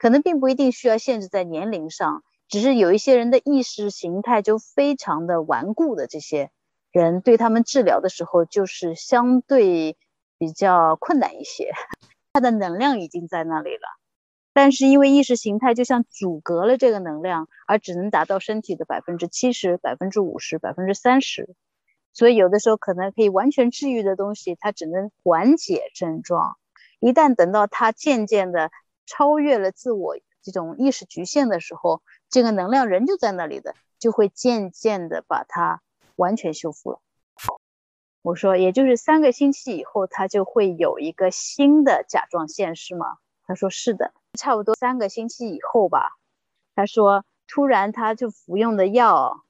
可能并不一定需要限制在年龄上，只是有一些人的意识形态就非常的顽固的这些人，对他们治疗的时候就是相对比较困难一些。他的能量已经在那里了，但是因为意识形态就像阻隔了这个能量，而只能达到身体的百分之七十、百分之五十、百分之三十，所以有的时候可能可以完全治愈的东西，它只能缓解症状。一旦等到它渐渐的。超越了自我这种意识局限的时候，这个能量仍旧在那里的，就会渐渐的把它完全修复了。我说，也就是三个星期以后，他就会有一个新的甲状腺，是吗？他说是的，差不多三个星期以后吧。他说，突然他就服用的药，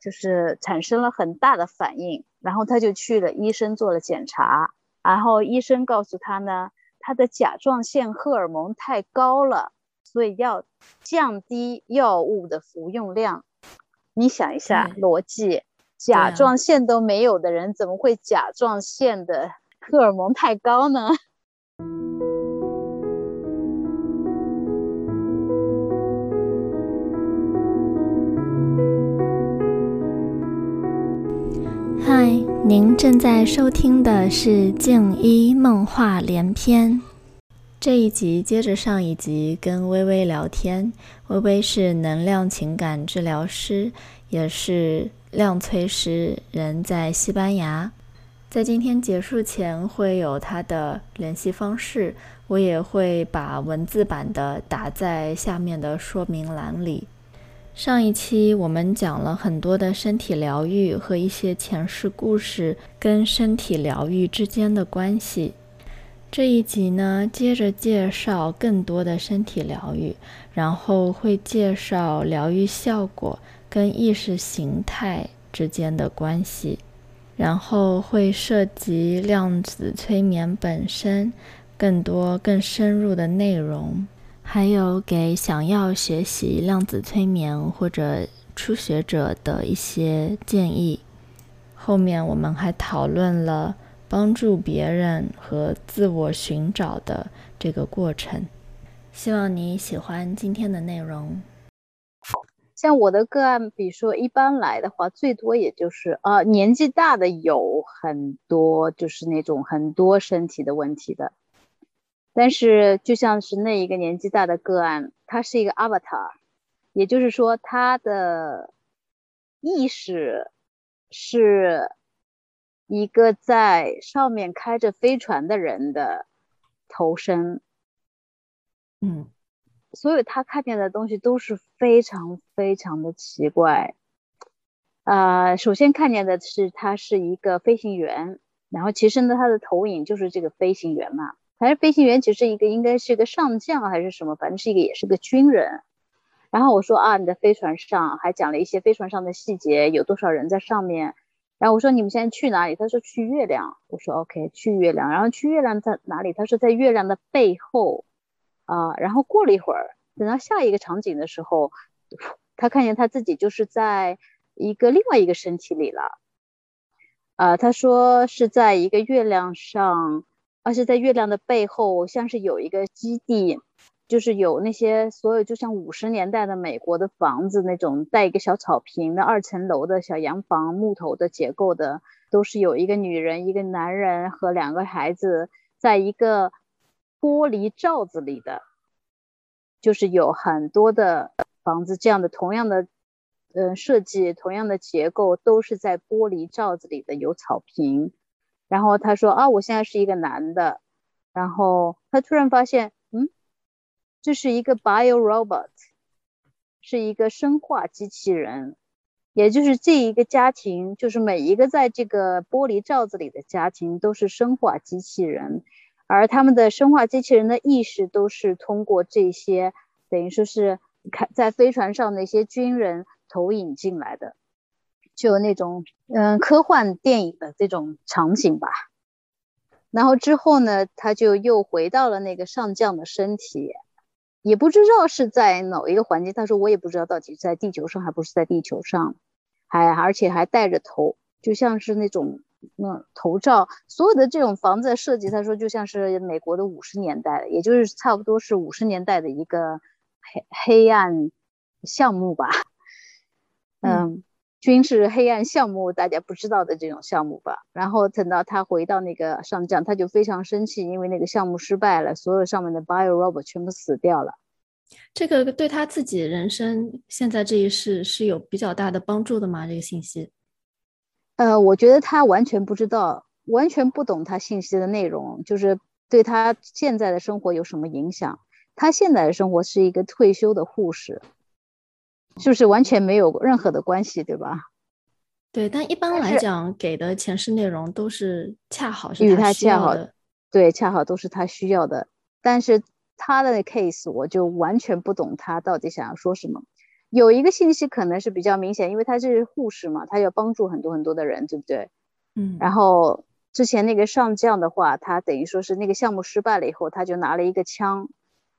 就是产生了很大的反应，然后他就去了医生做了检查，然后医生告诉他呢。他的甲状腺荷尔蒙太高了，所以要降低药物的服用量。你想一下逻辑，甲状腺都没有的人，怎么会甲状腺的荷尔蒙太高呢？您正在收听的是《静一梦话连篇》这一集，接着上一集跟微微聊天。微微是能量情感治疗师，也是量催师，人在西班牙。在今天结束前会有他的联系方式，我也会把文字版的打在下面的说明栏里。上一期我们讲了很多的身体疗愈和一些前世故事跟身体疗愈之间的关系。这一集呢，接着介绍更多的身体疗愈，然后会介绍疗愈效果跟意识形态之间的关系，然后会涉及量子催眠本身更多更深入的内容。还有给想要学习量子催眠或者初学者的一些建议。后面我们还讨论了帮助别人和自我寻找的这个过程。希望你喜欢今天的内容。像我的个案，比如说一般来的话，最多也就是啊，年纪大的有很多，就是那种很多身体的问题的。但是，就像是那一个年纪大的个案，他是一个 avatar，也就是说，他的意识是一个在上面开着飞船的人的头身。嗯，所以他看见的东西都是非常非常的奇怪。啊，首先看见的是他是一个飞行员，然后其实呢，他的投影就是这个飞行员嘛。还是飞行员，其实一个应该是个上将还是什么，反正是一个也是个军人。然后我说啊，你的飞船上还讲了一些飞船上的细节，有多少人在上面。然后我说你们现在去哪里？他说去月亮。我说 OK，去月亮。然后去月亮在哪里？他说在月亮的背后。啊，然后过了一会儿，等到下一个场景的时候，他看见他自己就是在一个另外一个身体里了。啊，他说是在一个月亮上。而且在月亮的背后，像是有一个基地，就是有那些所有，就像五十年代的美国的房子那种带一个小草坪的二层楼的小洋房，木头的结构的，都是有一个女人、一个男人和两个孩子，在一个玻璃罩子里的，就是有很多的房子这样的同样的，嗯，设计同样的结构，都是在玻璃罩子里的，有草坪。然后他说啊，我现在是一个男的。然后他突然发现，嗯，这是一个 bio robot，是一个生化机器人。也就是这一个家庭，就是每一个在这个玻璃罩子里的家庭都是生化机器人，而他们的生化机器人的意识都是通过这些，等于说是看在飞船上那些军人投影进来的。就那种嗯科幻电影的这种场景吧，然后之后呢，他就又回到了那个上将的身体，也不知道是在哪一个环境。他说我也不知道到底在地球上还不是在地球上，还而且还戴着头，就像是那种那头罩，所有的这种房子的设计，他说就像是美国的五十年代，也就是差不多是五十年代的一个黑黑暗项目吧。嗯，军事黑暗项目，大家不知道的这种项目吧。然后等到他回到那个上将，他就非常生气，因为那个项目失败了，所有上面的 bio robot 全部死掉了。这个对他自己人生现在这一世是有比较大的帮助的吗？这个信息？呃，我觉得他完全不知道，完全不懂他信息的内容，就是对他现在的生活有什么影响？他现在的生活是一个退休的护士。是不是完全没有任何的关系，对吧？对，但一般来讲，给的前世内容都是恰好是他需要的，对，恰好都是他需要的。但是他的 case 我就完全不懂，他到底想要说什么。有一个信息可能是比较明显，因为他是护士嘛，他要帮助很多很多的人，对不对？嗯。然后之前那个上将的话，他等于说是那个项目失败了以后，他就拿了一个枪，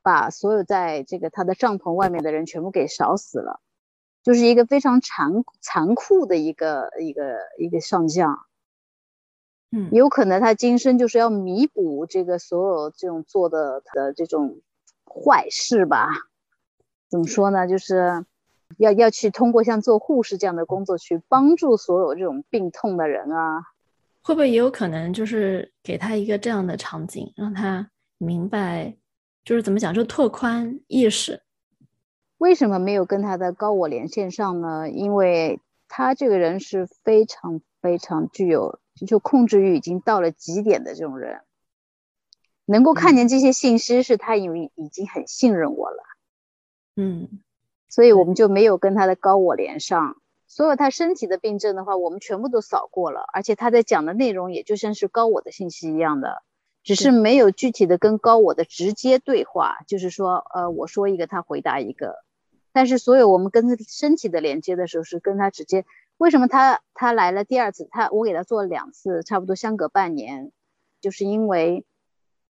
把所有在这个他的帐篷外面的人全部给烧死了。就是一个非常残残酷的一个一个一个上将，嗯，有可能他今生就是要弥补这个所有这种做的的这种坏事吧？怎么说呢？就是要要去通过像做护士这样的工作去帮助所有这种病痛的人啊？会不会也有可能就是给他一个这样的场景，让他明白，就是怎么讲，就拓宽意识。为什么没有跟他的高我连线上呢？因为他这个人是非常非常具有就控制欲已经到了极点的这种人，能够看见这些信息，是他因为已经很信任我了。嗯，所以我们就没有跟他的高我连上。所有他身体的病症的话，我们全部都扫过了，而且他在讲的内容也就像是高我的信息一样的，只是没有具体的跟高我的直接对话，就是说，呃，我说一个，他回答一个。但是，所有我们跟他身体的连接的时候，是跟他直接。为什么他他来了第二次？他我给他做了两次，差不多相隔半年，就是因为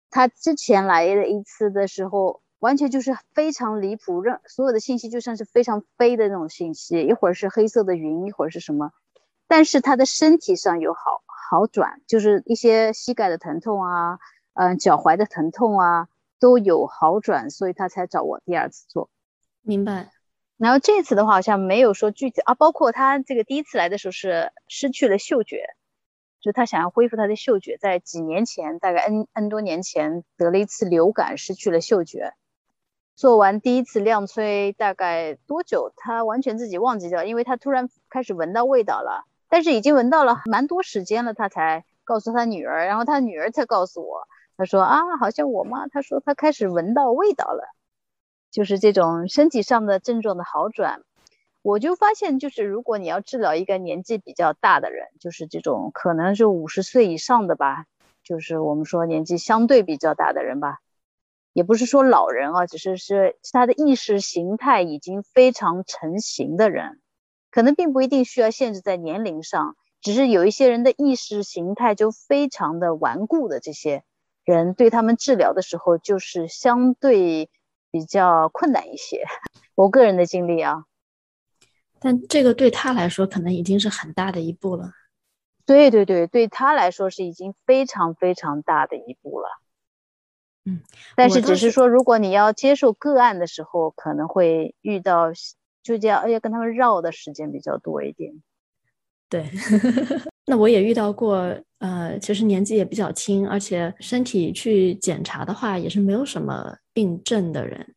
他之前来了一次的时候，完全就是非常离谱，让所有的信息就像是非常飞的那种信息，一会儿是黑色的云，一会儿是什么。但是他的身体上有好好转，就是一些膝盖的疼痛啊，嗯，脚踝的疼痛啊都有好转，所以他才找我第二次做。明白，然后这次的话好像没有说具体啊，包括他这个第一次来的时候是失去了嗅觉，就他想要恢复他的嗅觉，在几年前，大概 n n 多年前得了一次流感，失去了嗅觉。做完第一次亮吹大概多久，他完全自己忘记掉，因为他突然开始闻到味道了，但是已经闻到了蛮多时间了，他才告诉他女儿，然后他女儿才告诉我，他说啊，好像我妈，他说他开始闻到味道了。就是这种身体上的症状的好转，我就发现，就是如果你要治疗一个年纪比较大的人，就是这种可能是五十岁以上的吧，就是我们说年纪相对比较大的人吧，也不是说老人啊，只是是他的意识形态已经非常成型的人，可能并不一定需要限制在年龄上，只是有一些人的意识形态就非常的顽固的这些人，对他们治疗的时候就是相对。比较困难一些，我个人的经历啊，但这个对他来说可能已经是很大的一步了。对对对，对他来说是已经非常非常大的一步了。嗯，但是只是说，如果你要接受个案的时候，可能会遇到就叫要跟他们绕的时间比较多一点。对，那我也遇到过，呃，其实年纪也比较轻，而且身体去检查的话也是没有什么。病症的人，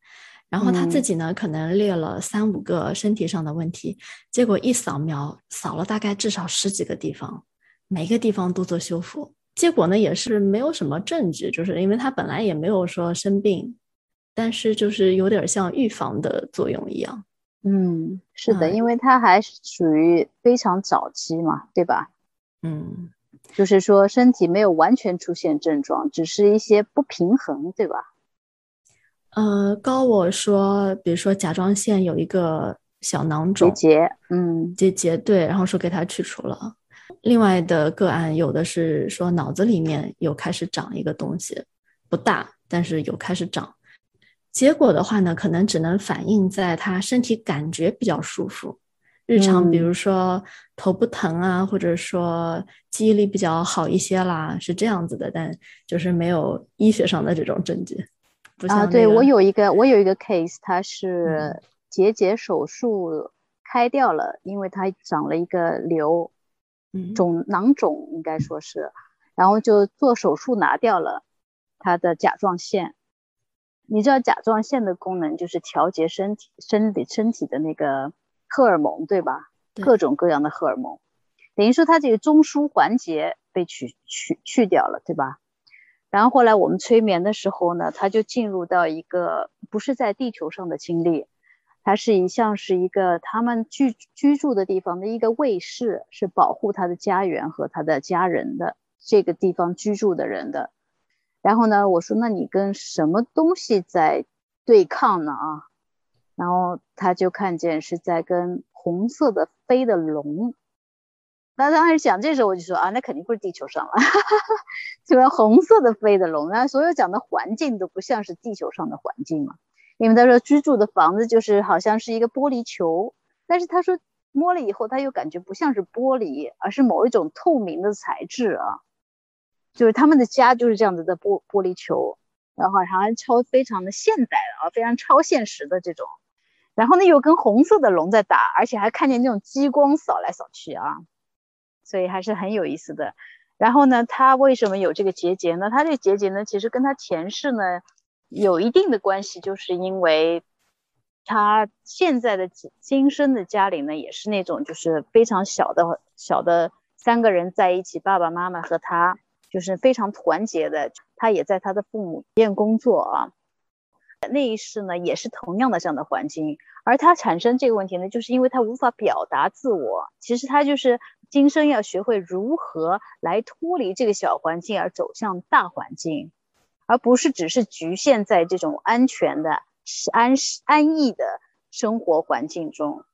然后他自己呢，可能列了三五个身体上的问题，结果一扫描，扫了大概至少十几个地方，每个地方都做修复，结果呢也是没有什么证据，就是因为他本来也没有说生病，但是就是有点像预防的作用一样。嗯，是的，因为他还属于非常早期嘛，对吧？嗯，就是说身体没有完全出现症状，只是一些不平衡，对吧？呃，高我说，比如说甲状腺有一个小囊肿结节，嗯，结节对，然后说给他去除了。另外的个案有的是说脑子里面有开始长一个东西，不大，但是有开始长。结果的话呢，可能只能反映在他身体感觉比较舒服，日常，比如说头不疼啊，或者说记忆力比较好一些啦，是这样子的，但就是没有医学上的这种证据。啊，对我有一个，我有一个 case，他是结节手术开掉了，因为他长了一个瘤，肿囊肿应该说是，然后就做手术拿掉了他的甲状腺。你知道甲状腺的功能就是调节身体、身体、身体的那个荷尔蒙，对吧？各种各样的荷尔蒙，等于说它这个中枢环节被取取去掉了，对吧？然后后来我们催眠的时候呢，他就进入到一个不是在地球上的经历，他是一像是一个他们居居住的地方的一个卫士，是保护他的家园和他的家人的这个地方居住的人的。然后呢，我说那你跟什么东西在对抗呢啊？然后他就看见是在跟红色的飞的龙。那当时讲这时候我就说啊，那肯定不是地球上了，这个红色的飞的龙。那所有讲的环境都不像是地球上的环境嘛，因为他说居住的房子就是好像是一个玻璃球，但是他说摸了以后他又感觉不像是玻璃，而是某一种透明的材质啊。就是他们的家就是这样子的玻玻璃球，然后好像超非常的现代啊，非常超现实的这种，然后呢又跟红色的龙在打，而且还看见那种激光扫来扫去啊，所以还是很有意思的。然后呢，他为什么有这个结节呢？他这个结节呢，其实跟他前世呢有一定的关系，就是因为他现在的今生的家里呢也是那种就是非常小的小的三个人在一起，爸爸妈妈和他。就是非常团结的，他也在他的父母店工作啊。那一世呢，也是同样的这样的环境，而他产生这个问题呢，就是因为他无法表达自我。其实他就是今生要学会如何来脱离这个小环境，而走向大环境，而不是只是局限在这种安全的、安安逸的生活环境中。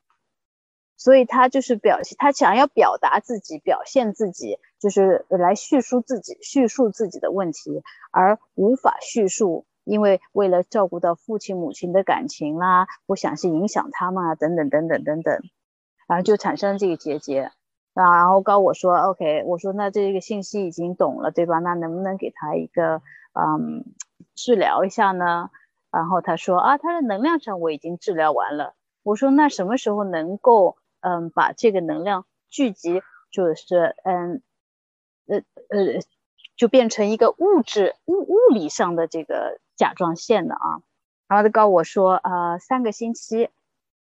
所以他就是表现，他想要表达自己，表现自己，就是来叙述自己，叙述自己的问题，而无法叙述，因为为了照顾到父亲母亲的感情啦，不想去影响他们啊，等等等等等等，然后就产生这个结节。啊然后告我说，OK，我说那这个信息已经懂了，对吧？那能不能给他一个嗯治疗一下呢？然后他说啊，他的能量上我已经治疗完了。我说那什么时候能够？嗯，把这个能量聚集，就是嗯，呃呃，就变成一个物质物物理上的这个甲状腺的啊。然后他告我说，呃，三个星期，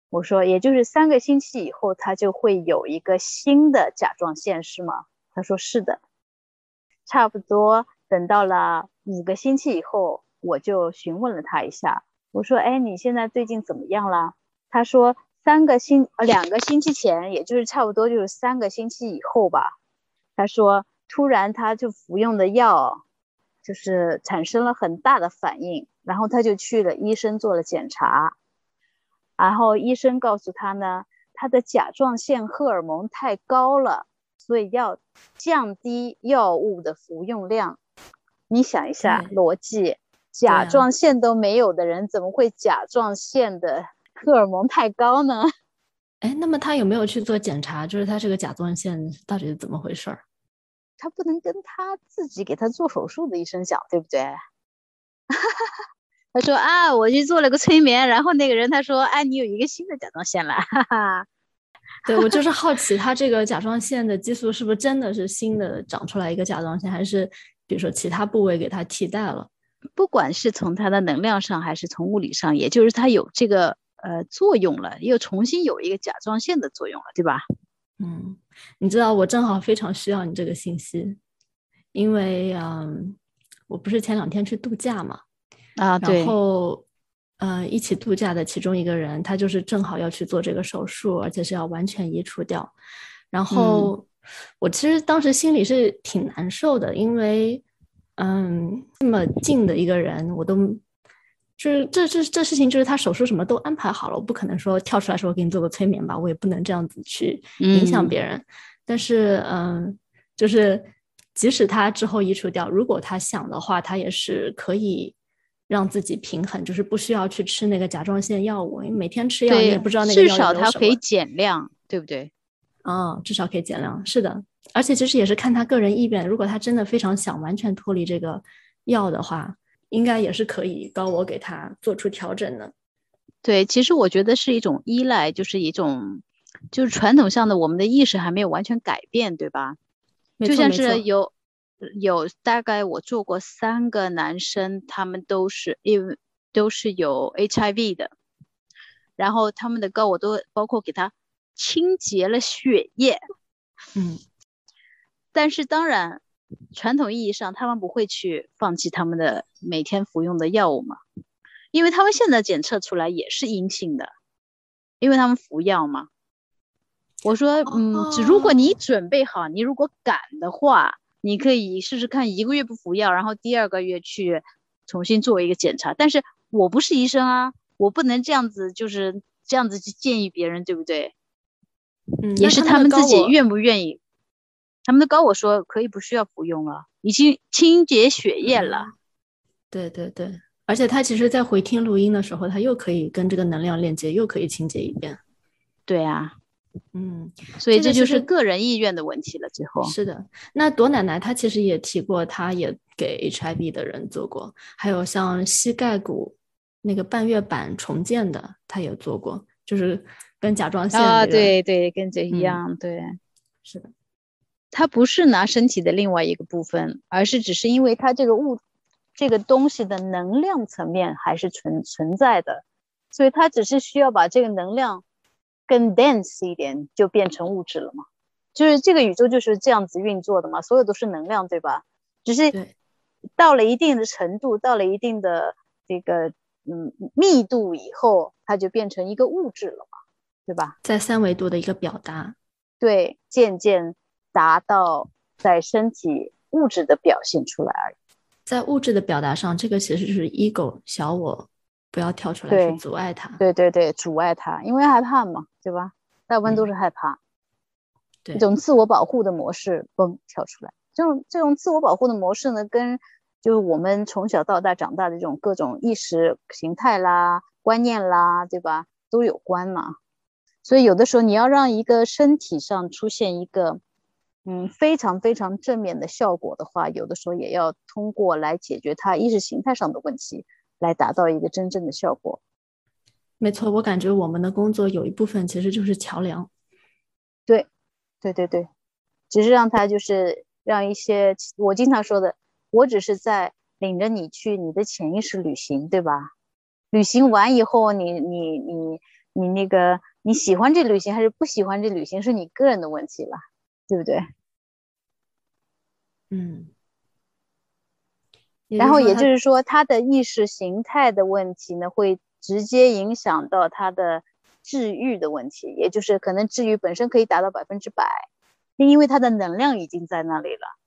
我说也就是三个星期以后，他就会有一个新的甲状腺，是吗？他说是的，差不多等到了五个星期以后，我就询问了他一下，我说，哎，你现在最近怎么样了？他说。三个星呃两个星期前，也就是差不多就是三个星期以后吧。他说，突然他就服用的药，就是产生了很大的反应，然后他就去了医生做了检查，然后医生告诉他呢，他的甲状腺荷尔蒙太高了，所以要降低药物的服用量。你想一下逻辑，甲状腺都没有的人，怎么会甲状腺的？荷尔蒙太高呢？哎，那么他有没有去做检查？就是他这个甲状腺到底是怎么回事儿？他不能跟他自己给他做手术的医生讲，对不对？他说啊，我去做了个催眠，然后那个人他说，哎，你有一个新的甲状腺了。哈哈。对我就是好奇，他这个甲状腺的激素是不是真的是新的长出来一个甲状腺，还是比如说其他部位给他替代了？不管是从他的能量上，还是从物理上，也就是它有这个。呃，作用了，又重新有一个甲状腺的作用了，对吧？嗯，你知道我正好非常需要你这个信息，因为嗯，我不是前两天去度假嘛，啊，然后呃，一起度假的其中一个人，他就是正好要去做这个手术，而且是要完全移除掉。然后我其实当时心里是挺难受的，因为嗯，这么近的一个人，我都。就是这这这事情，就是他手术什么都安排好了，我不可能说跳出来说我给你做个催眠吧，我也不能这样子去影响别人。但是，嗯，就是即使他之后移除掉，如果他想的话，他也是可以让自己平衡，就是不需要去吃那个甲状腺药物，因为每天吃药你也不知道那个药至少它可以减量，对不对？哦，至少可以减量，是的。而且其实也是看他个人意愿，如果他真的非常想完全脱离这个药的话，应该也是可以高我给他做出调整的。对，其实我觉得是一种依赖，就是一种，就是传统上的我们的意识还没有完全改变，对吧？就像是有有大概我做过三个男生，他们都是因为都是有 HIV 的，然后他们的膏我都包括给他清洁了血液，嗯。但是当然，传统意义上，他们不会去放弃他们的每天服用的药物嘛，因为他们现在检测出来也是阴性的，因为他们服药嘛。我说，嗯，如果你准备好，你如果敢的话，你可以试试看一个月不服药，然后第二个月去重新做一个检查。但是我不是医生啊，我不能这样子，就是这样子去建议别人，对不对？嗯，也是他们自己愿不愿意。他们都告我说可以不需要服用了，已经清洁血液了。对对对，而且他其实，在回听录音的时候，他又可以跟这个能量链接，又可以清洁一遍。对啊，嗯，所以这就是个人意愿的问题了。最后是的，那朵奶奶她其实也提过，她也给 HIV 的人做过，还有像膝盖骨那个半月板重建的，她也做过，就是跟甲状腺啊，对对，跟这一样，对，是的。它不是拿身体的另外一个部分，而是只是因为它这个物，这个东西的能量层面还是存存在的，所以它只是需要把这个能量更 dense 一点，就变成物质了嘛。就是这个宇宙就是这样子运作的嘛，所有都是能量，对吧？只是到了一定的程度，到了一定的这个嗯密度以后，它就变成一个物质了嘛，对吧？在三维度的一个表达，对，渐渐。达到在身体物质的表现出来而已，在物质的表达上，这个其实是 ego 小我不要跳出来去阻碍它。对对对，阻碍它，因为害怕嘛，对吧？大部分都是害怕，对一种自我保护的模式，嘣跳出来。这种这种自我保护的模式呢，跟就是我们从小到大长大的这种各种意识形态啦、观念啦，对吧，都有关嘛。所以有的时候你要让一个身体上出现一个。嗯，非常非常正面的效果的话，有的时候也要通过来解决它意识形态上的问题，来达到一个真正的效果。没错，我感觉我们的工作有一部分其实就是桥梁。对，对对对，只是让他就是让一些我经常说的，我只是在领着你去你的潜意识旅行，对吧？旅行完以后，你你你你那个你喜欢这旅行还是不喜欢这旅行，是你个人的问题了。对不对？嗯，然后也就是说，他的意识形态的问题呢，会直接影响到他的治愈的问题，也就是可能治愈本身可以达到百分之百，因为他的能量已经在那里了。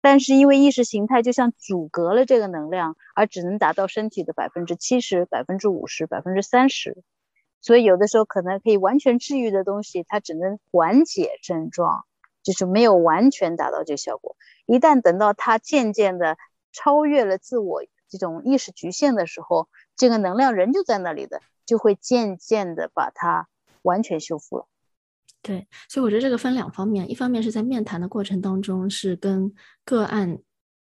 但是因为意识形态就像阻隔了这个能量，而只能达到身体的百分之七十、百分之五十、百分之三十，所以有的时候可能可以完全治愈的东西，它只能缓解症状。就是没有完全达到这个效果。一旦等到它渐渐的超越了自我这种意识局限的时候，这个能量人就在那里的，就会渐渐的把它完全修复了。对，所以我觉得这个分两方面，一方面是在面谈的过程当中，是跟个案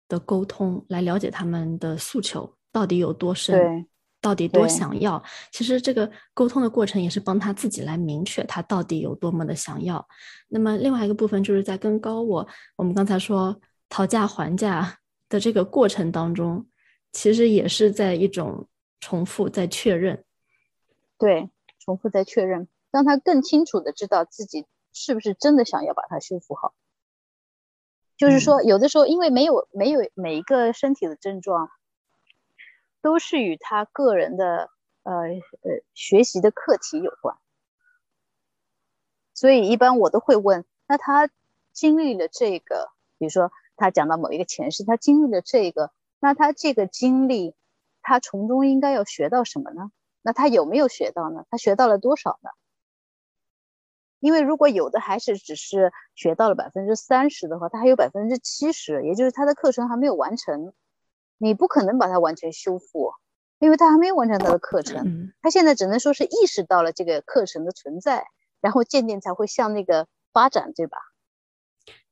的沟通，来了解他们的诉求到底有多深。对。到底多想要？其实这个沟通的过程也是帮他自己来明确他到底有多么的想要。那么另外一个部分就是在跟高我，我们刚才说讨价还价的这个过程当中，其实也是在一种重复在确认。对，重复在确认，让他更清楚的知道自己是不是真的想要把它修复好。就是说，有的时候因为没有没有每一个身体的症状。都是与他个人的呃呃学习的课题有关，所以一般我都会问：那他经历了这个，比如说他讲到某一个前世，他经历了这个，那他这个经历，他从中应该要学到什么呢？那他有没有学到呢？他学到了多少呢？因为如果有的还是只是学到了百分之三十的话，他还有百分之七十，也就是他的课程还没有完成。你不可能把它完全修复，因为他还没有完成他的课程。他现在只能说是意识到了这个课程的存在，然后渐渐才会向那个发展，对吧？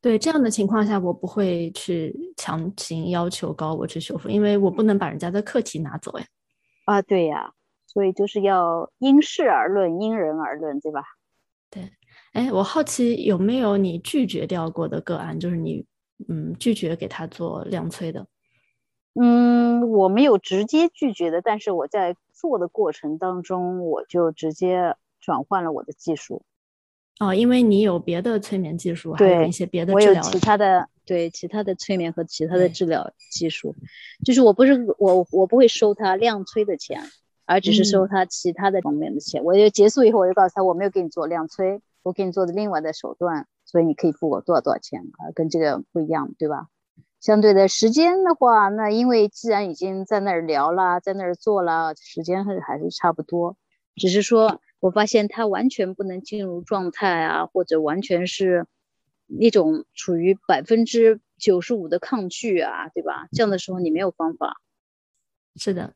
对这样的情况下，我不会去强行要求高我去修复，因为我不能把人家的课题拿走呀。啊，对呀，所以就是要因事而论，因人而论，对吧？对，哎，我好奇有没有你拒绝掉过的个案，就是你嗯拒绝给他做量催的。嗯，我没有直接拒绝的，但是我在做的过程当中，我就直接转换了我的技术。哦，因为你有别的催眠技术，还有一些别的治疗，我有其他的对其他的催眠和其他的治疗技术，就是我不是我我不会收他量催的钱，而只是收他其他的方面的钱。我就结束以后，我就告诉他，我没有给你做量催，我给你做的另外的手段，所以你可以付我多少多少钱啊，跟这个不一样，对吧？相对的时间的话，那因为既然已经在那儿聊了，在那儿做了，时间还还是差不多，只是说。我发现他完全不能进入状态啊，或者完全是那种处于百分之九十五的抗拒啊，对吧？这样的时候你没有方法。是的，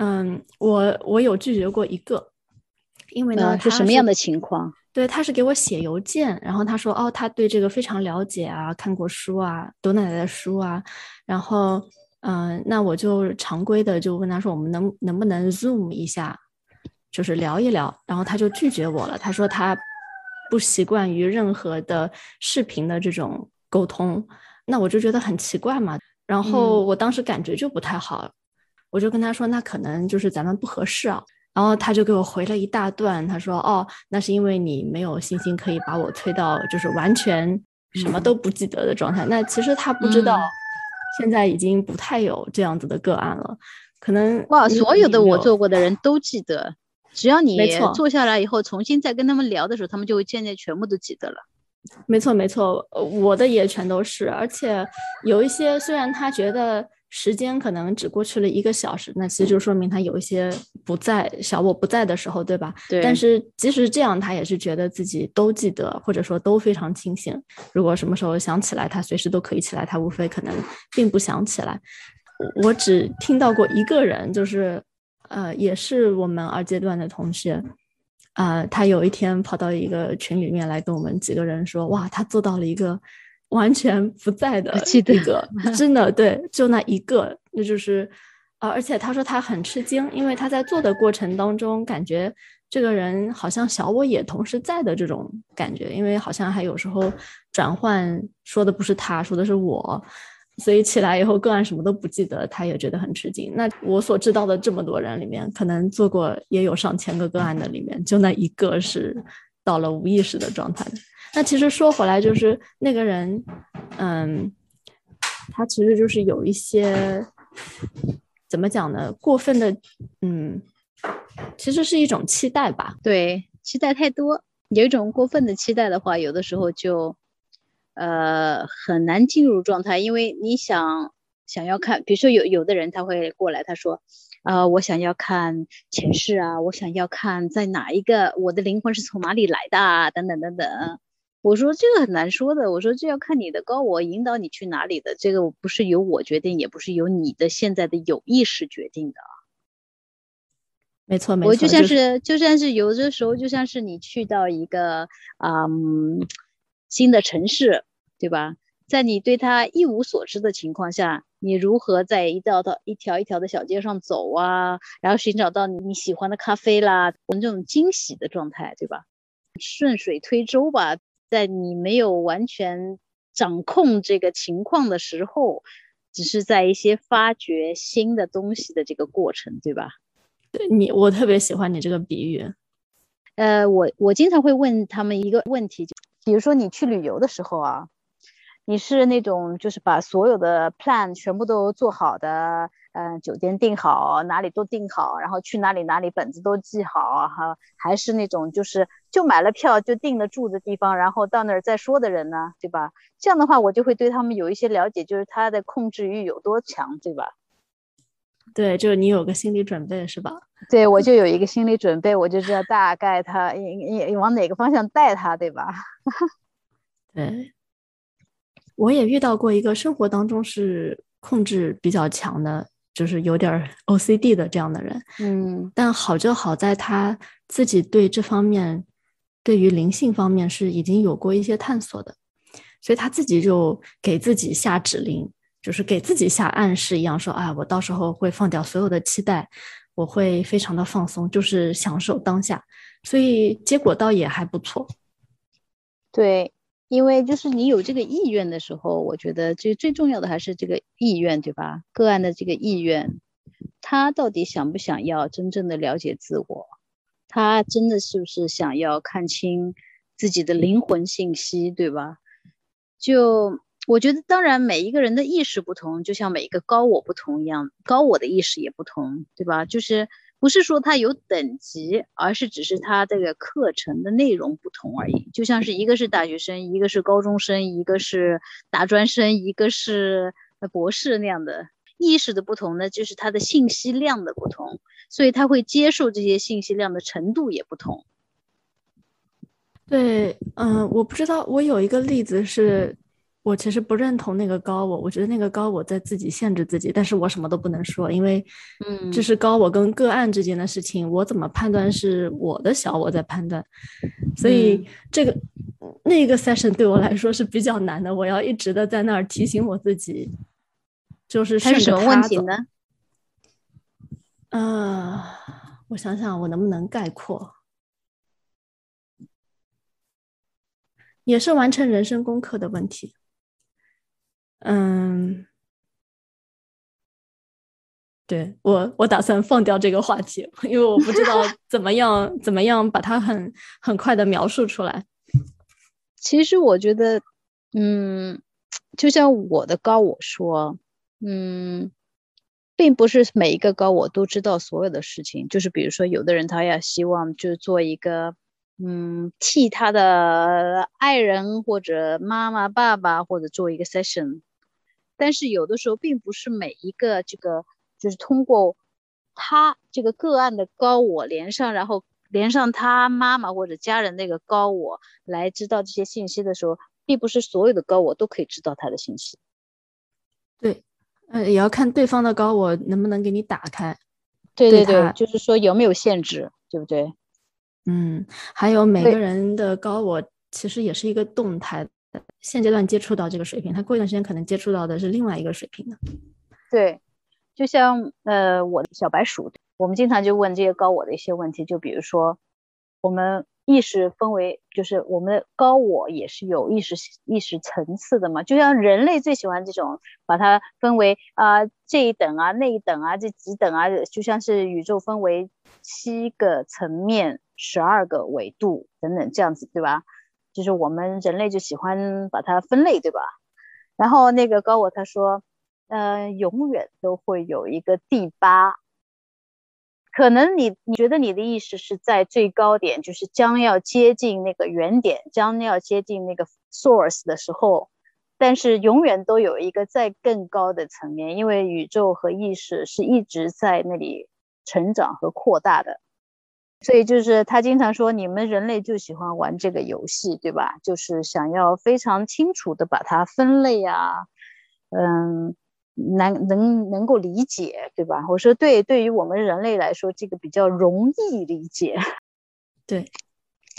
嗯，我我有拒绝过一个，因为呢，是什么样的情况？对，他是给我写邮件，然后他说，哦，他对这个非常了解啊，看过书啊，读奶奶的书啊，然后，嗯，那我就常规的就问他说，我们能能不能 Zoom 一下？就是聊一聊，然后他就拒绝我了。他说他不习惯于任何的视频的这种沟通，那我就觉得很奇怪嘛。然后我当时感觉就不太好，我就跟他说，那可能就是咱们不合适啊。然后他就给我回了一大段，他说哦，那是因为你没有信心可以把我推到就是完全什么都不记得的状态。那其实他不知道，现在已经不太有这样子的个案了，可能哇，所有的我做过的人都记得。只要你坐下来以后，重新再跟他们聊的时候，他们就会渐渐全部都记得了。没错，没错，我的也全都是。而且有一些，虽然他觉得时间可能只过去了一个小时，那其实就说明他有一些不在小我不在的时候，对吧？对。但是即使这样，他也是觉得自己都记得，或者说都非常清醒。如果什么时候想起来，他随时都可以起来。他无非可能并不想起来。我只听到过一个人，就是。呃，也是我们二阶段的同学，啊，他有一天跑到一个群里面来跟我们几个人说，哇，他做到了一个完全不在的一个，真的对，就那一个，那就是，啊，而且他说他很吃惊，因为他在做的过程当中，感觉这个人好像小我也同时在的这种感觉，因为好像还有时候转换说的不是他，说的是我。所以起来以后个案什么都不记得，他也觉得很吃惊。那我所知道的这么多人里面，可能做过也有上千个个案的里面，就那一个是到了无意识的状态的。那其实说回来，就是那个人，嗯，他其实就是有一些怎么讲呢？过分的，嗯，其实是一种期待吧。对，期待太多，有一种过分的期待的话，有的时候就。呃，很难进入状态，因为你想想要看，比如说有有的人他会过来，他说，呃，我想要看前世啊，我想要看在哪一个，我的灵魂是从哪里来的啊，等等等等。我说这个很难说的，我说这要看你的高我引导你去哪里的，这个不是由我决定，也不是由你的现在的有意识决定的。没错，没错，我就像是就像是有的时候，就像是你去到一个嗯新的城市。对吧？在你对他一无所知的情况下，你如何在一道道、一条一条的小街上走啊？然后寻找到你喜欢的咖啡啦，我们这种惊喜的状态，对吧？顺水推舟吧，在你没有完全掌控这个情况的时候，只是在一些发掘新的东西的这个过程，对吧？对你，我特别喜欢你这个比喻。呃，我我经常会问他们一个问题，就比如说你去旅游的时候啊。你是那种就是把所有的 plan 全部都做好的，嗯，酒店订好，哪里都订好，然后去哪里哪里本子都记好，哈，还是那种就是就买了票就定了住的地方，然后到那儿再说的人呢，对吧？这样的话，我就会对他们有一些了解，就是他的控制欲有多强，对吧？对，就是你有个心理准备是吧？对，我就有一个心理准备，我就知道大概他也往哪个方向带他，对吧？对。我也遇到过一个生活当中是控制比较强的，就是有点 OCD 的这样的人，嗯，但好就好在他自己对这方面对于灵性方面是已经有过一些探索的，所以他自己就给自己下指令，就是给自己下暗示一样，说啊，我到时候会放掉所有的期待，我会非常的放松，就是享受当下，所以结果倒也还不错。对，因为就是你有这个意愿的时候，我觉得最最重要的还是这个意愿，对吧？个案的这个意愿，他到底想不想要真正的了解自我？他真的是不是想要看清自己的灵魂信息，对吧？就我觉得，当然每一个人的意识不同，就像每一个高我不同一样，高我的意识也不同，对吧？就是不是说他有等级，而是只是他这个课程的内容不同而已。就像是一个是大学生，一个是高中生，一个是大专生，一个是博士那样的。意识的不同呢，就是它的信息量的不同，所以他会接受这些信息量的程度也不同。对，嗯，我不知道，我有一个例子是，我其实不认同那个高我，我觉得那个高我在自己限制自己，但是我什么都不能说，因为，嗯，这是高我跟个案之间的事情，我怎么判断是我的小我在判断，所以这个那个 session 对我来说是比较难的，我要一直的在那儿提醒我自己。就是是什么问题呢？呃，我想想，我能不能概括？也是完成人生功课的问题。嗯，对我，我打算放掉这个话题，因为我不知道 怎么样，怎么样把它很很快的描述出来。其实我觉得，嗯，就像我的高我说。嗯，并不是每一个高我都知道所有的事情。就是比如说，有的人他要希望就是做一个，嗯，替他的爱人或者妈妈、爸爸或者做一个 session。但是有的时候，并不是每一个这个就是通过他这个个案的高我连上，然后连上他妈妈或者家人那个高我来知道这些信息的时候，并不是所有的高我都可以知道他的信息。对。呃，也要看对方的高我能不能给你打开，对对对，就是说有没有限制，对不对？嗯，还有每个人的高我其实也是一个动态的，现阶段接触到这个水平，他过一段时间可能接触到的是另外一个水平的。对，就像呃，我的小白鼠，我们经常就问这些高我的一些问题，就比如说我们。意识分为，就是我们高我也是有意识意识层次的嘛，就像人类最喜欢这种把它分为啊这一等啊那一等啊这几等啊，就像是宇宙分为七个层面、十二个维度等等这样子，对吧？就是我们人类就喜欢把它分类，对吧？然后那个高我他说，呃，永远都会有一个第八。可能你你觉得你的意识是在最高点，就是将要接近那个原点，将要接近那个 source 的时候，但是永远都有一个在更高的层面，因为宇宙和意识是一直在那里成长和扩大的，所以就是他经常说，你们人类就喜欢玩这个游戏，对吧？就是想要非常清楚的把它分类啊，嗯。能能能够理解，对吧？我说对，对于我们人类来说，这个比较容易理解。对，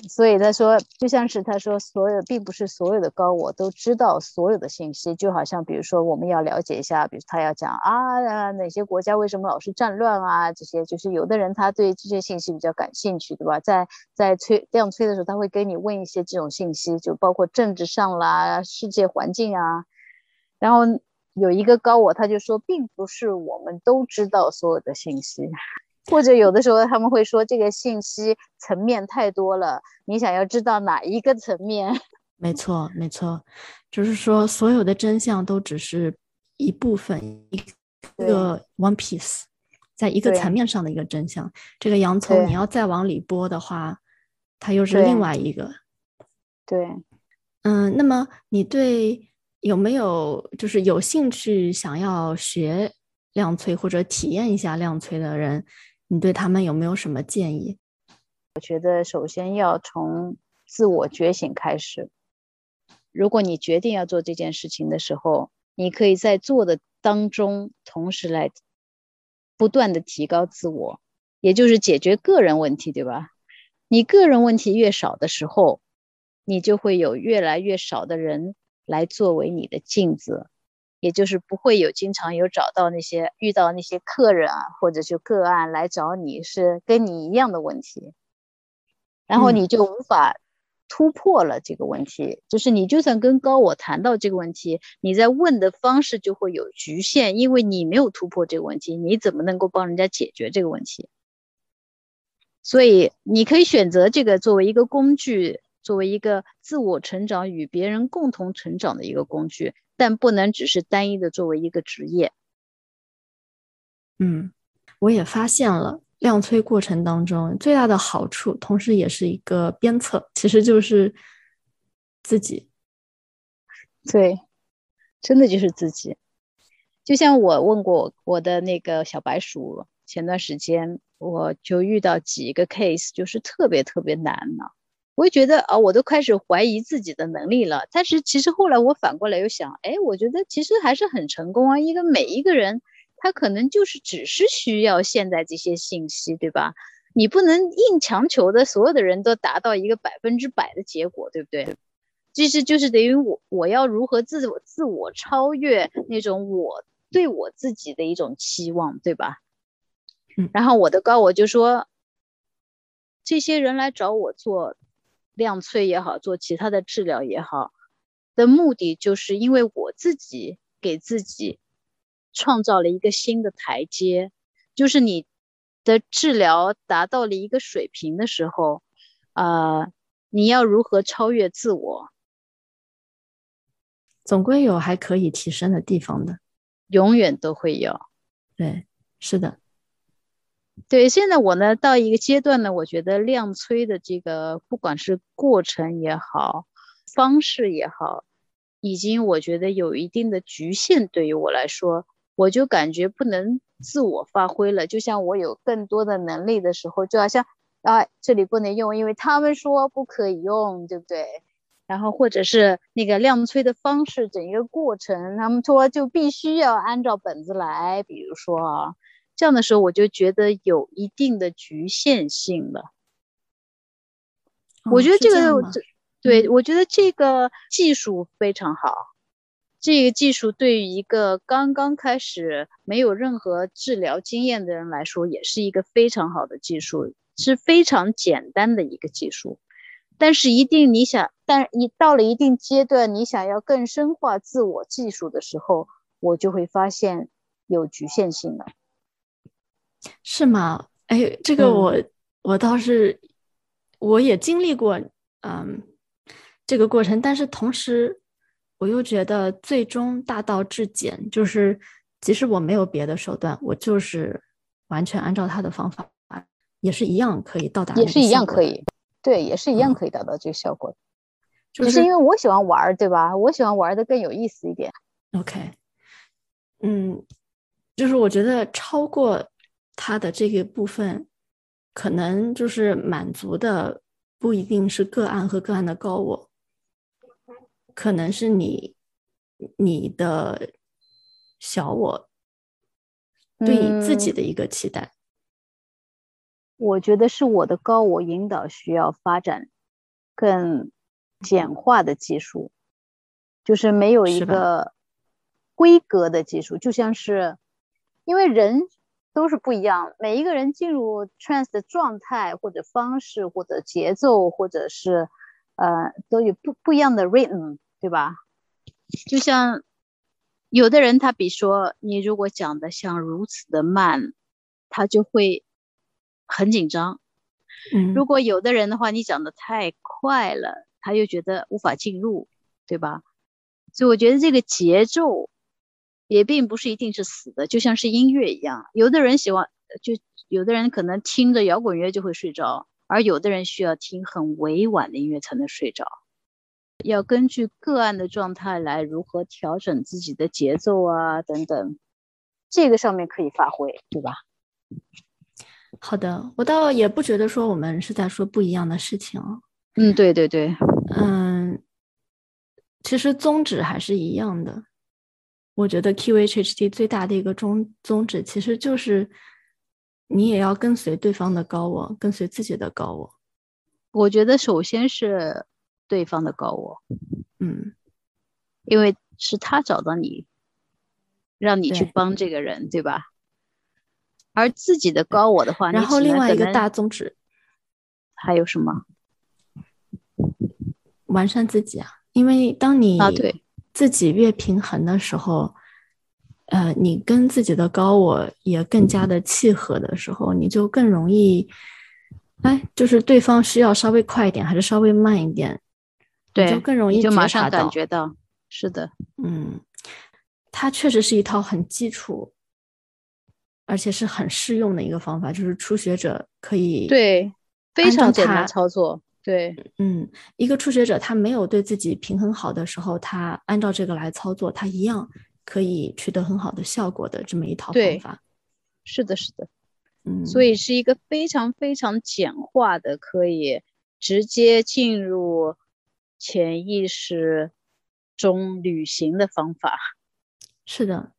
所以他说，就像是他说，所有并不是所有的高我都知道所有的信息，就好像比如说我们要了解一下，比如他要讲啊哪些国家为什么老是战乱啊这些，就是有的人他对这些信息比较感兴趣，对吧？在在催这样催的时候，他会跟你问一些这种信息，就包括政治上啦、世界环境啊，然后。有一个高我，他就说，并不是我们都知道所有的信息，或者有的时候他们会说，这个信息层面太多了，你想要知道哪一个层面？没错，没错，就是说，所有的真相都只是一部分，一个 one piece，在一个层面上的一个真相。这个洋葱你要再往里剥的话，它又是另外一个。对，嗯，那么你对？有没有就是有兴趣想要学量催或者体验一下量催的人，你对他们有没有什么建议？我觉得首先要从自我觉醒开始。如果你决定要做这件事情的时候，你可以在做的当中同时来不断的提高自我，也就是解决个人问题，对吧？你个人问题越少的时候，你就会有越来越少的人来作为你的镜子，也就是不会有经常有找到那些遇到那些客人啊，或者就个案来找你是跟你一样的问题，然后你就无法突破了这个问题。就是你就算跟高我谈到这个问题，你在问的方式就会有局限，因为你没有突破这个问题，你怎么能够帮人家解决这个问题？所以你可以选择这个作为一个工具，作为一个自我成长与别人共同成长的一个工具，但不能只是单一的作为一个职业。嗯，我也发现了量催过程当中最大的好处，同时也是一个鞭策，其实就是自己。对，真的就是自己。就像我问过我的那个小白鼠，前段时间。我就遇到几个 case，就是特别特别难呢。我就觉得啊，我都开始怀疑自己的能力了。但是其实后来我反过来又想，哎，我觉得其实还是很成功啊。一个每一个人，他可能就是只是需要现在这些信息，对吧？你不能硬强求的所有的人都达到一个百分之百的结果，对不对？其实就是等于我我要如何自我自我超越那种我对我自己的一种期望，对吧？然后我的高我就说，这些人来找我做量催也好，做其他的治疗也好，的目的就是因为我自己给自己创造了一个新的台阶，就是你的治疗达到了一个水平的时候，啊，你要如何超越自我？总归有还可以提升的地方的，永远都会有。对，是的。对，现在我呢到一个阶段呢，我觉得量催的这个不管是过程也好，方式也好，已经我觉得有一定的局限。对于我来说，我就感觉不能自我发挥了。就像我有更多的能力的时候，就好像啊这里不能用，因为他们说不可以用，对不对？然后或者是那个量催的方式，整一个过程，他们说就必须要按照本子来，比如说啊。这样的时候，我就觉得有一定的局限性了。我觉得这个，对我觉得这个技术非常好。这个技术对于一个刚刚开始没有任何治疗经验的人来说，也是一个非常好的技术，是非常简单的一个技术。但是，一定你想，但你到了一定阶段，你想要更深化自我技术的时候，我就会发现有局限性了。是吗？哎，这个我我倒是我也经历过，嗯，这个过程。但是同时，我又觉得最终大道至简，就是即使我没有别的手段，我就是完全按照他的方法，也是一样可以到达，也是一样可以，对，也是一样可以达到这个效果。就是因为我喜欢玩，对吧？我喜欢玩的更有意思一点。OK，嗯，就是我觉得超过。它的这个部分，可能就是满足的不一定是个案和个案的高我，可能是你你的小我对你自己的一个期待。我觉得是我的高我引导需要发展更简化的技术，就是没有一个规格的技术，就像是因为人。都是不一样，每一个人进入 trance 的状态或者方式或者节奏或者是，呃，都有不不一样的 rhythm，对吧？就像有的人他比如说你如果讲的像如此的慢，他就会很紧张。嗯，如果有的人的话，你讲的太快了，他又觉得无法进入，对吧？所以我觉得这个节奏。也并不是一定是死的，就像是音乐一样，有的人喜欢，就有的人可能听着摇滚乐就会睡着，而有的人需要听很委婉的音乐才能睡着。要根据个案的状态来如何调整自己的节奏啊，等等，这个上面可以发挥，对吧？好的，我倒也不觉得说我们是在说不一样的事情。嗯，对对对，嗯，其实宗旨还是一样的。我觉得 QHHT 最大的一个宗宗旨，其实就是你也要跟随对方的高我，跟随自己的高我。我觉得首先是对方的高我，嗯，因为是他找到你，让你去帮这个人，对吧？而自己的高我的话，然后另外一个大宗旨，还有什么完善自己啊，因为当你啊？对，自己越平衡的时候，呃，你跟自己的高我也更加的契合的时候，你就更容易，哎，就是对方需要稍微快一点还是稍微慢一点，对，就更容易就马上感觉到，是的，嗯，它确实是一套很基础，而且是很适用的一个方法，就是初学者可以对，非常简单操作，对，嗯，一个初学者他没有对自己平衡好的时候，他按照这个来操作，他一样可以取得很好的效果的这么一套方法。是的，是的。嗯，所以是一个非常非常简化的，可以直接进入潜意识中旅行的方法。是的。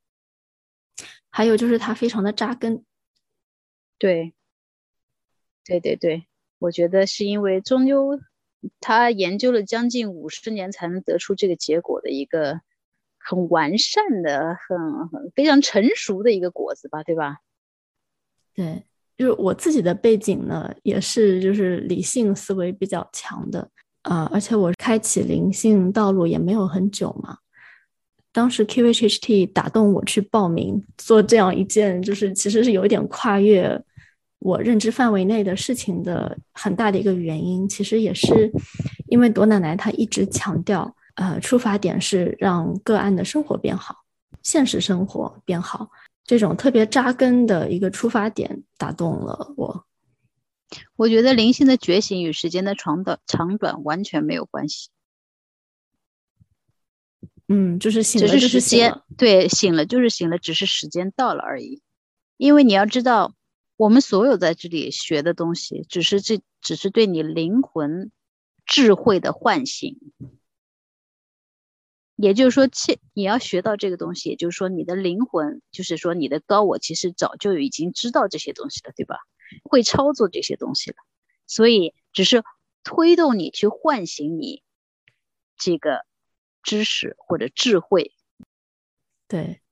还有就是它非常的扎根，对，对对对，我觉得是因为终究他研究了将近五十年才能得出这个结果的一个很完善的、很很非常成熟的一个果子吧，对吧？对，就是我自己的背景呢，也是就是理性思维比较强的啊、而且我开启灵性道路也没有很久嘛。当时 QHHT 打动我去报名做这样一件，就是其实是有一点跨越我认知范围内的事情的很大的一个原因，其实也是因为朵奶奶她一直强调，呃，出发点是让个案的生活变好，现实生活变好，这种特别扎根的一个出发点打动了我。我觉得灵性的觉醒与时间的长短长短完全没有关系。嗯，就是醒了，就是时间，对，醒了就是醒了，只是时间到了而已。因为你要知道，我们所有在这里学的东西，只是这只是对你灵魂智慧的唤醒。也就是说，切你要学到这个东西，也就是说，你的灵魂，就是说你的高我，其实早就已经知道这些东西了，对吧？会操作这些东西了，所以只是推动你去唤醒你这个知识或者智慧。对，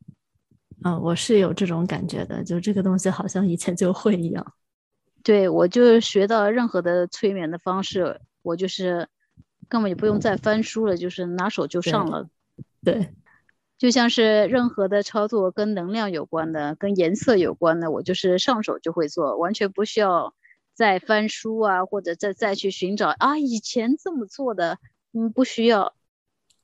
啊、我是有这种感觉的，就这个东西好像以前就会一样。对我就学到任何的催眠的方式，我就是根本就不用再翻书了，就是拿手就上了。对，就像是任何的操作跟能量有关的、跟颜色有关的，我就是上手就会做，完全不需要再翻书啊，或者再再去寻找啊以前这么做的，嗯，不需要，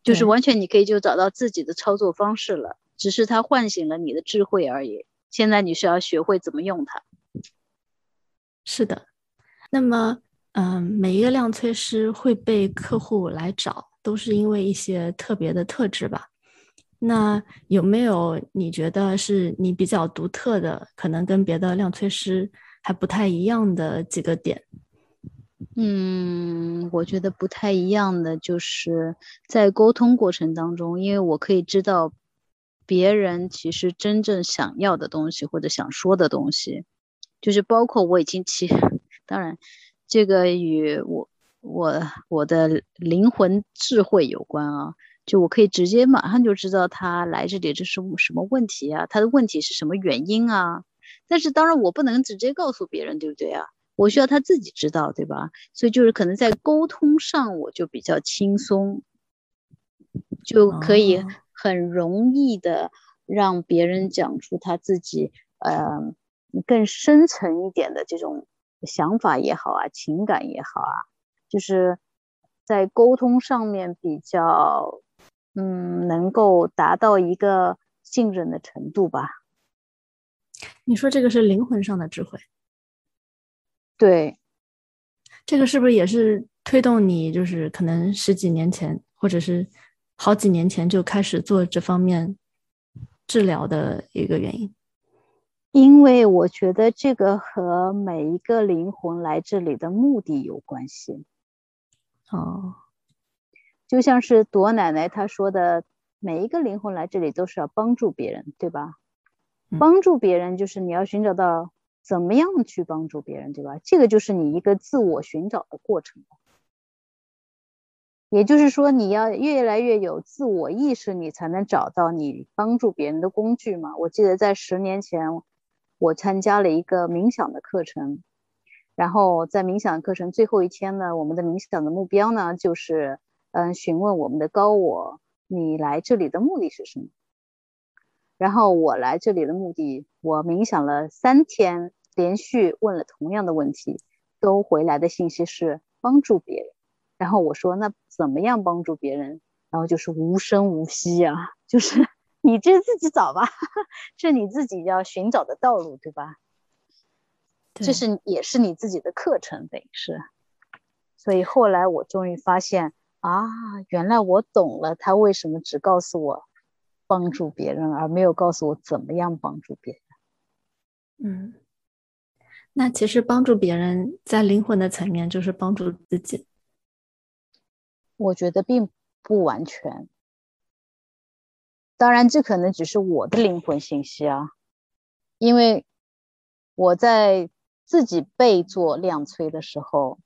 就是完全你可以就找到自己的操作方式了，只是它唤醒了你的智慧而已。现在你需要学会怎么用它。是的。那么，嗯、每一个量催师会被客户来找，都是因为一些特别的特质吧？那有没有你觉得是你比较独特的，可能跟别的量催师还不太一样的几个点？嗯，我觉得不太一样的就是在沟通过程当中，因为我可以知道别人其实真正想要的东西或者想说的东西，就是包括我已经其，当然这个与我我我的灵魂智慧有关啊，就我可以直接马上就知道他来这里这是什么问题啊，他的问题是什么原因啊，但是当然我不能直接告诉别人，对不对啊？我需要他自己知道，对吧？所以就是可能在沟通上我就比较轻松，就可以很容易的让别人讲出他自己呃更深层一点的这种想法也好啊，情感也好啊，就是在沟通上面比较嗯能够达到一个信任的程度吧。你说这个是灵魂上的智慧，对，这个是不是也是推动你，就是可能十几年前或者是好几年前就开始做这方面治疗的一个原因？因为我觉得这个和每一个灵魂来这里的目的有关系。哦，就像是朵奶奶她说的，每一个灵魂来这里都是要帮助别人，对吧？嗯帮助别人就是你要寻找到怎么样去帮助别人，对吧？这个就是你一个自我寻找的过程。也就是说，你要越来越有自我意识，你才能找到你帮助别人的工具嘛。我记得在十年前，我参加了一个冥想的课程，然后在冥想课程最后一天呢，我们的冥想的目标呢，就是嗯，询问我们的高我，你来这里的目的是什么？然后我来这里的目的，我冥想了三天，连续问了同样的问题，都回来的信息是帮助别人。然后我说，那怎么样帮助别人？然后就是无声无息呀，就是你这自己找吧，是你自己要寻找的道路，对吧？这是也是你自己的课程，等于是。所以后来我终于发现啊，原来我懂了，他为什么只告诉我帮助别人，而没有告诉我怎么样帮助别人。嗯，那其实帮助别人在灵魂的层面就是帮助自己。我觉得并不完全，当然这可能只是我的灵魂信息啊，因为我在自己被做量催的时候，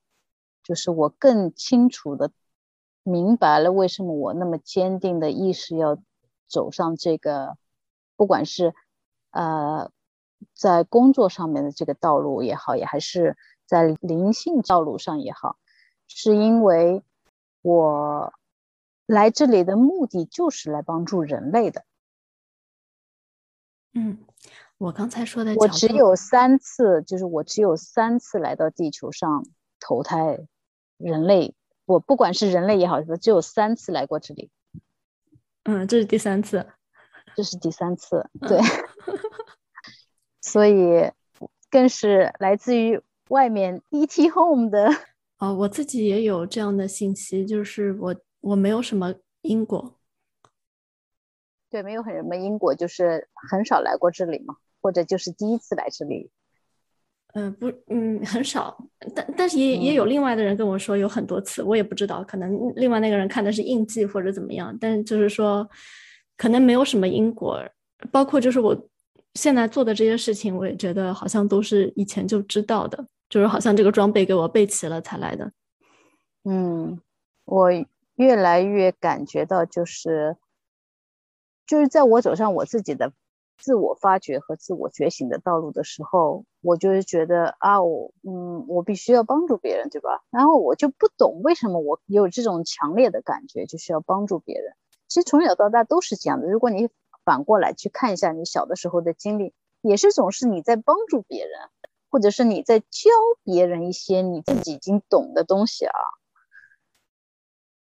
就是我更清楚的明白了为什么我那么坚定的意识要走上这个，不管是呃在工作上面的这个道路也好，也还是在灵性道路上也好，是因为。我来这里的目的就是来帮助人类的。嗯，我刚才说的，我只有三次，就是我只有三次来到地球上投胎，人类，我不管是人类也好，只有三次来过这里。嗯，这是第三次，这是第三次，对，所以更是来自于外面 ET Home 的。哦，我自己也有这样的信息，就是我我没有什么因果，对，没有很什么因果，就是很少来过这里嘛，或者就是第一次来这里。嗯，不，嗯，很少，但但是也也有另外的人跟我说有很多次，我也不知道，可能另外那个人看的是印记或者怎么样，但是就是说，可能没有什么因果，包括就是我现在做的这些事情，我也觉得好像都是以前就知道的。就是好像这个装备给我备齐了才来的，嗯，我越来越感觉到，就是就是在我走上我自己的自我发掘和自我觉醒的道路的时候，我就是觉得啊，我嗯，我必须要帮助别人，对吧？然后我就不懂为什么我有这种强烈的感觉，就是要帮助别人。其实从小到大都是这样的。如果你反过来去看一下你小的时候的经历，也是总是你在帮助别人。或者是你在教别人一些你自己已经懂的东西啊，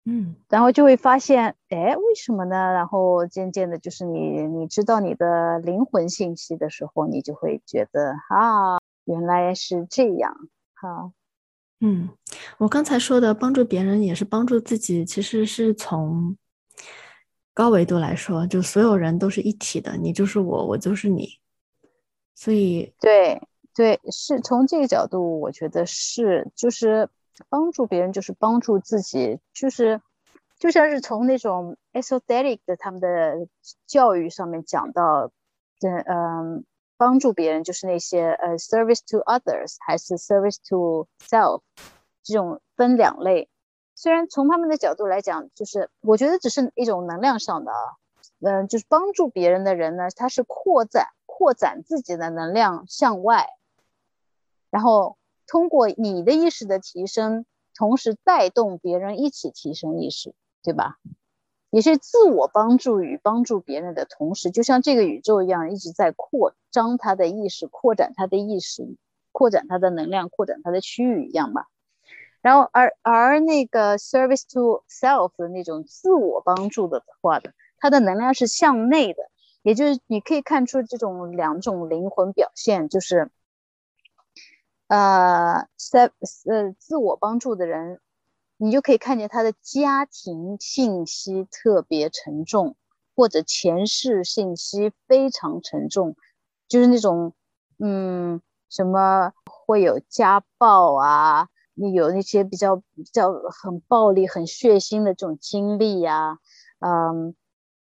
嗯，然后就会发现，哎，为什么呢？然后渐渐的，就是你你知道你的灵魂信息的时候，你就会觉得啊，原来是这样，哈，嗯，我刚才说的帮助别人也是帮助自己，其实是从高维度来说，就所有人都是一体的，你就是我，我就是你，所以对。对，是从这个角度，我觉得是，就是帮助别人，就是帮助自己，就是就像是从那种 esoteric 的他们的教育上面讲到，的，嗯，帮助别人就是那些呃 service to others 还是 service to self 这种分两类。虽然从他们的角度来讲，就是我觉得只是一种能量上的，嗯，就是帮助别人的人呢，他是扩展扩展自己的能量向外。然后通过你的意识的提升，同时带动别人一起提升意识，对吧？也是自我帮助与帮助别人的同时，就像这个宇宙一样，一直在扩张它的意识，扩展它的意识，扩展它的能量，扩展它的区域一样吧。然后而而那个 service to self 的那种自我帮助的话的，它的能量是向内的，也就是你可以看出这种两种灵魂表现，就是。呃，在呃自我帮助的人，你就可以看见他的家庭信息特别沉重，或者前世信息非常沉重，就是那种嗯什么会有家暴啊，你有那些比较比较很暴力、很血腥的这种经历呀，嗯，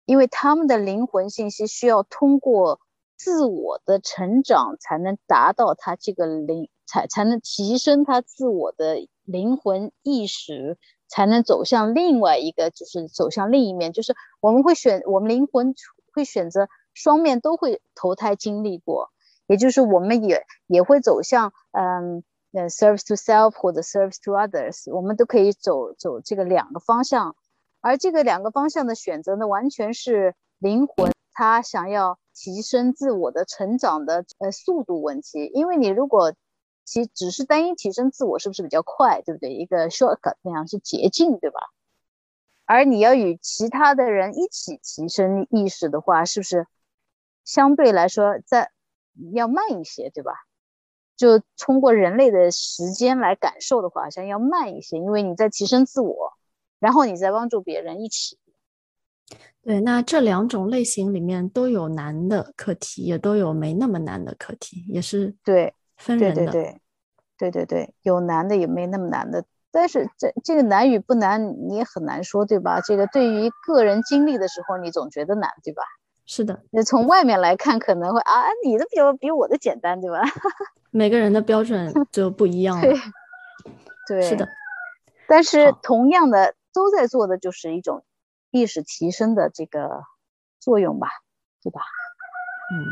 因为他们的灵魂信息需要通过自我的成长，才能达到他这个灵，才才能提升他自我的灵魂意识，才能走向另外一个，就是走向另一面。就是我们会选，我们灵魂会选择双面都会投胎经历过，也就是我们也也会走向，嗯，呃，serves to self 或者 serves to others，我们都可以走走这个两个方向。而这个两个方向的选择呢，完全是灵魂他想要提升自我的成长的呃速度问题。因为你如果其只是单一提升自我，是不是比较快，对不对？一个 shortcut 那样是捷径，对吧？而你要与其他的人一起提升意识的话，是不是相对来说在要慢一些，对吧？就通过人类的时间来感受的话，好像要慢一些，因为你在提升自我。然后你再帮助别人一起，对，那这两种类型里面都有难的课题，也都有没那么难的课题，也是对分人的，对对对对对，有难的也没那么难的，但是这这个难与不难你也很难说，对吧？这个对于个人经历的时候，你总觉得难，对吧？是的，那从外面来看可能会啊，你的比我比我的简单，对吧？每个人的标准就不一样了，对，是的，但是同样的。都在做的就是一种意识提升的这个作用吧，对吧？嗯，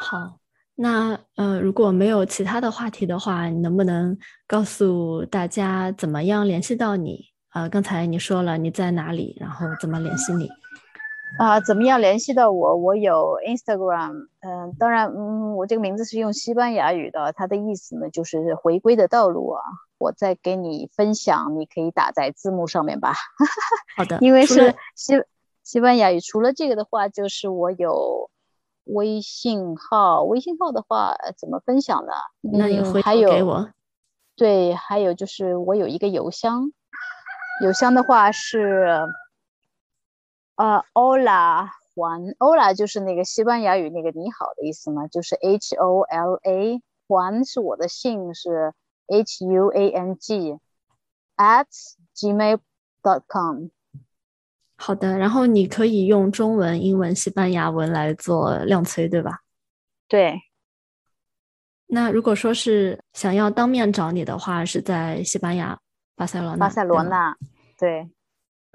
好，那呃，如果没有其他的话题的话，你能不能告诉大家怎么样联系到你？呃，刚才你说了你在哪里，然后怎么联系你？啊，怎么样联系到我？我有 Instagram，嗯，当然，嗯，我这个名字是用西班牙语的，它的意思呢就是回归的道路啊。我再给你分享，你可以打在字幕上面吧。好的，因为是西西班牙语。除了这个的话，就是我有微信号，微信号的话怎么分享呢？那你会给我？对，还有就是我有一个邮箱，邮箱的话是呃，Hola 还 Hola 就是那个西班牙语那个你好的意思嘛，就是 H O L A 环是我的姓是。H u a n g at gmail dot com。好的，然后你可以用中文、英文、西班牙文来做量催，对吧？对。那如果说是想要当面找你的话，是在西班牙巴塞罗那。巴塞罗那，对，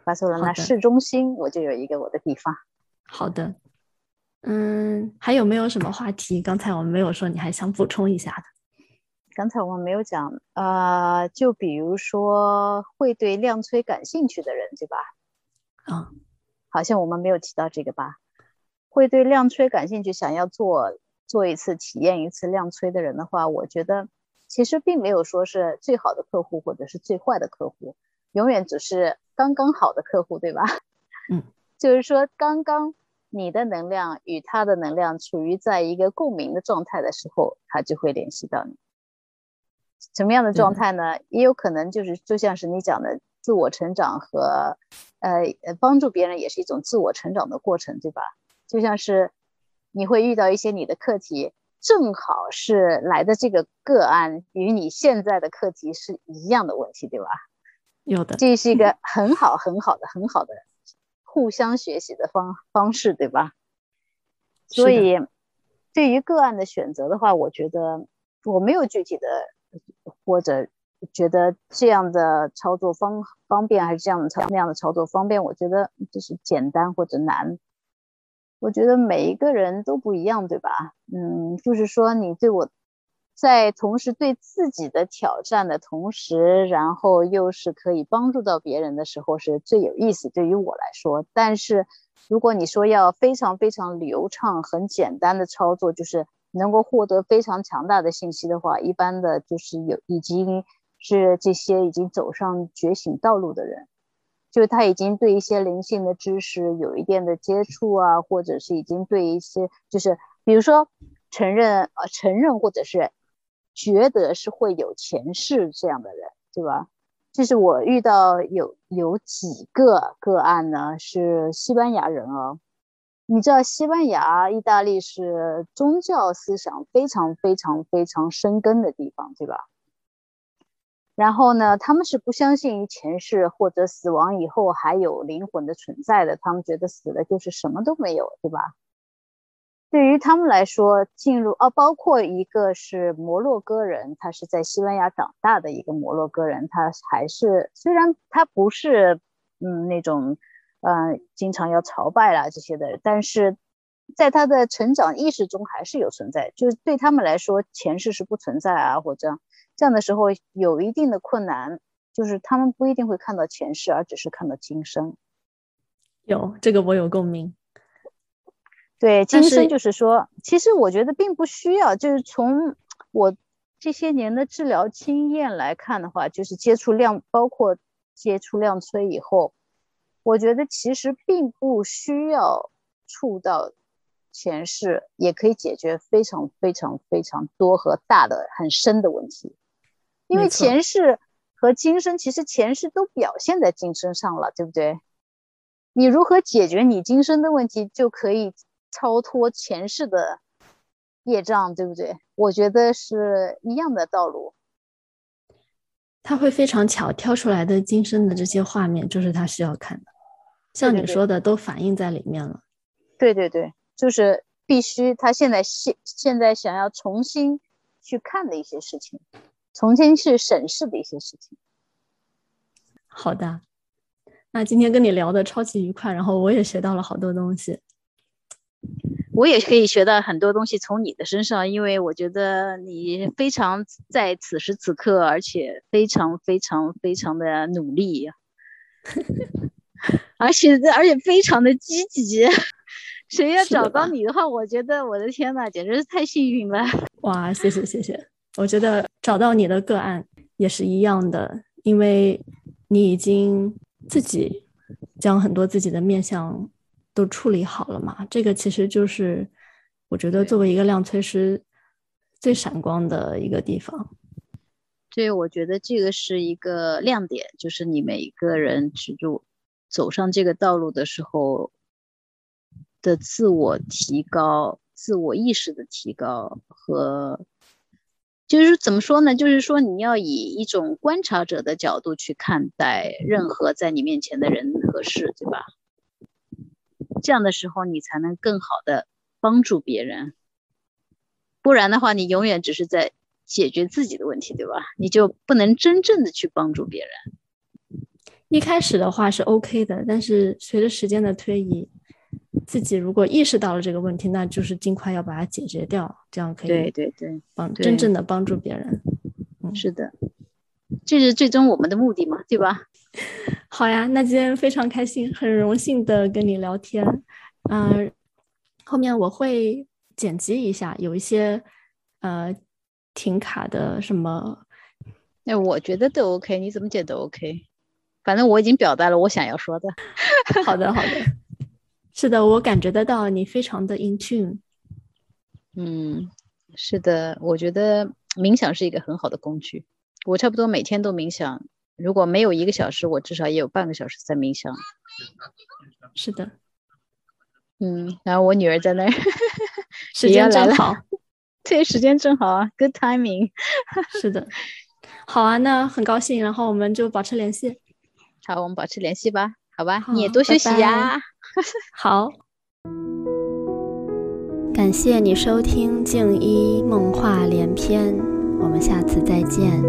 巴塞罗那市中心，我就有一个我的地方。好的。嗯，还有没有什么话题？刚才我们没有说，你还想补充一下的？刚才我们没有讲，呃，就比如说会对量催感兴趣的人，对吧？啊，好像我们没有提到这个吧？会对量催感兴趣，想要做做一次体验一次量催的人的话，我觉得其实并没有说是最好的客户或者是最坏的客户，永远只是刚刚好的客户，对吧？嗯，就是说刚刚你的能量与他的能量处于在一个共鸣的状态的时候，他就会联系到你。什么样的状态呢？也有可能就是就像是你讲的，自我成长和呃呃帮助别人也是一种自我成长的过程，对吧？就像是你会遇到一些你的课题，正好是来的这个个案与你现在的课题是一样的问题，对吧？有的，这是一个很好很好的很好的互相学习的方方式，对吧？所以对于个案的选择的话，我觉得我没有具体的。或者觉得这样的操作方方便，还是这样的操那样的操作方便？我觉得就是简单或者难。我觉得每一个人都不一样，对吧？嗯，就是说你对我在同时对自己的挑战的同时，然后又是可以帮助到别人的时候，是最有意思。对于我来说，但是如果你说要非常非常流畅、很简单的操作，就是。能够获得非常强大的信息的话，一般的就是有已经是这些已经走上觉醒道路的人，就是他已经对一些灵性的知识有一定的接触啊，或者是已经对一些就是比如说承认呃承认或者是觉得是会有前世这样的人，对吧？就是我遇到有有几个个案呢，是西班牙人哦。你知道西班牙、意大利是宗教思想非常非常非常深根的地方，对吧？然后呢，他们是不相信于前世或者死亡以后还有灵魂的存在的，他们觉得死了就是什么都没有，对吧？对于他们来说，进入哦，包括一个是摩洛哥人，他是在西班牙长大的一个摩洛哥人，他还是虽然他不是嗯那种嗯经常要朝拜啦这些的，但是在他的成长意识中还是有存在，就是对他们来说前世是不存在啊，或者这样的时候有一定的困难，就是他们不一定会看到前世，而只是看到今生。有这个我有共鸣。对，今生就是说，其实我觉得并不需要。就是从我这些年的治疗经验来看的话，就是接触量，包括接触量催以后，我觉得其实并不需要触到前世，也可以解决非常非常非常多和大的很深的问题。因为前世和今生，其实前世都表现在今生上了，对不对？你如何解决你今生的问题，就可以。超脱前世的业障，对不对？我觉得是一样的道路。他会非常巧挑出来的今生的这些画面，就是他需要看的。像你说的，都反映在里面了。对对对，就是必须他现在现现在想要重新去看的一些事情，重新去审视的一些事情。好的，那今天跟你聊的超级愉快，然后我也学到了好多东西。我也可以学到很多东西从你的身上，因为我觉得你非常在此时此刻，而且非常非常非常的努力，而且而且非常的积极。谁要找到你的话，我觉得我的天呐，简直是太幸运了！哇，谢谢谢谢。我觉得找到你的个案也是一样的，因为你已经自己将很多自己的面相。都处理好了嘛？这个其实就是我觉得作为一个量催师最闪光的一个地方。对，我觉得这个是一个亮点，就是你每一个人去住走上这个道路的时候的自我提高、自我意识的提高和，就是怎么说呢？就是说你要以一种观察者的角度去看待任何在你面前的人和事，对吧？这样的时候，你才能更好的帮助别人，不然的话，你永远只是在解决自己的问题，对吧？你就不能真正的去帮助别人。一开始的话是 OK 的，但是随着时间的推移，自己如果意识到了这个问题，那就是尽快要把它解决掉，这样可以对对对帮真正的帮助别人。嗯，是的，这是最终我们的目的嘛，对吧？好呀，那今天非常开心，很荣幸的跟你聊天。嗯，后面我会剪辑一下，有一些呃挺卡的什么。那我觉得都 OK，你怎么剪都 OK。反正我已经表达了我想要说的。好的，好的。是的，我感觉得到你非常的 in tune。嗯，是的，我觉得冥想是一个很好的工具。我差不多每天都冥想。如果没有一个小时，我至少也有半个小时在冥想。是的，嗯，然后我女儿在那儿，时间正好，对，时间正好啊，good timing。是的，好啊，那很高兴，然后我们就保持联系。好，我们保持联系吧，好吧，你也多休息呀。好，感谢你收听静一梦话连篇，我们下次再见。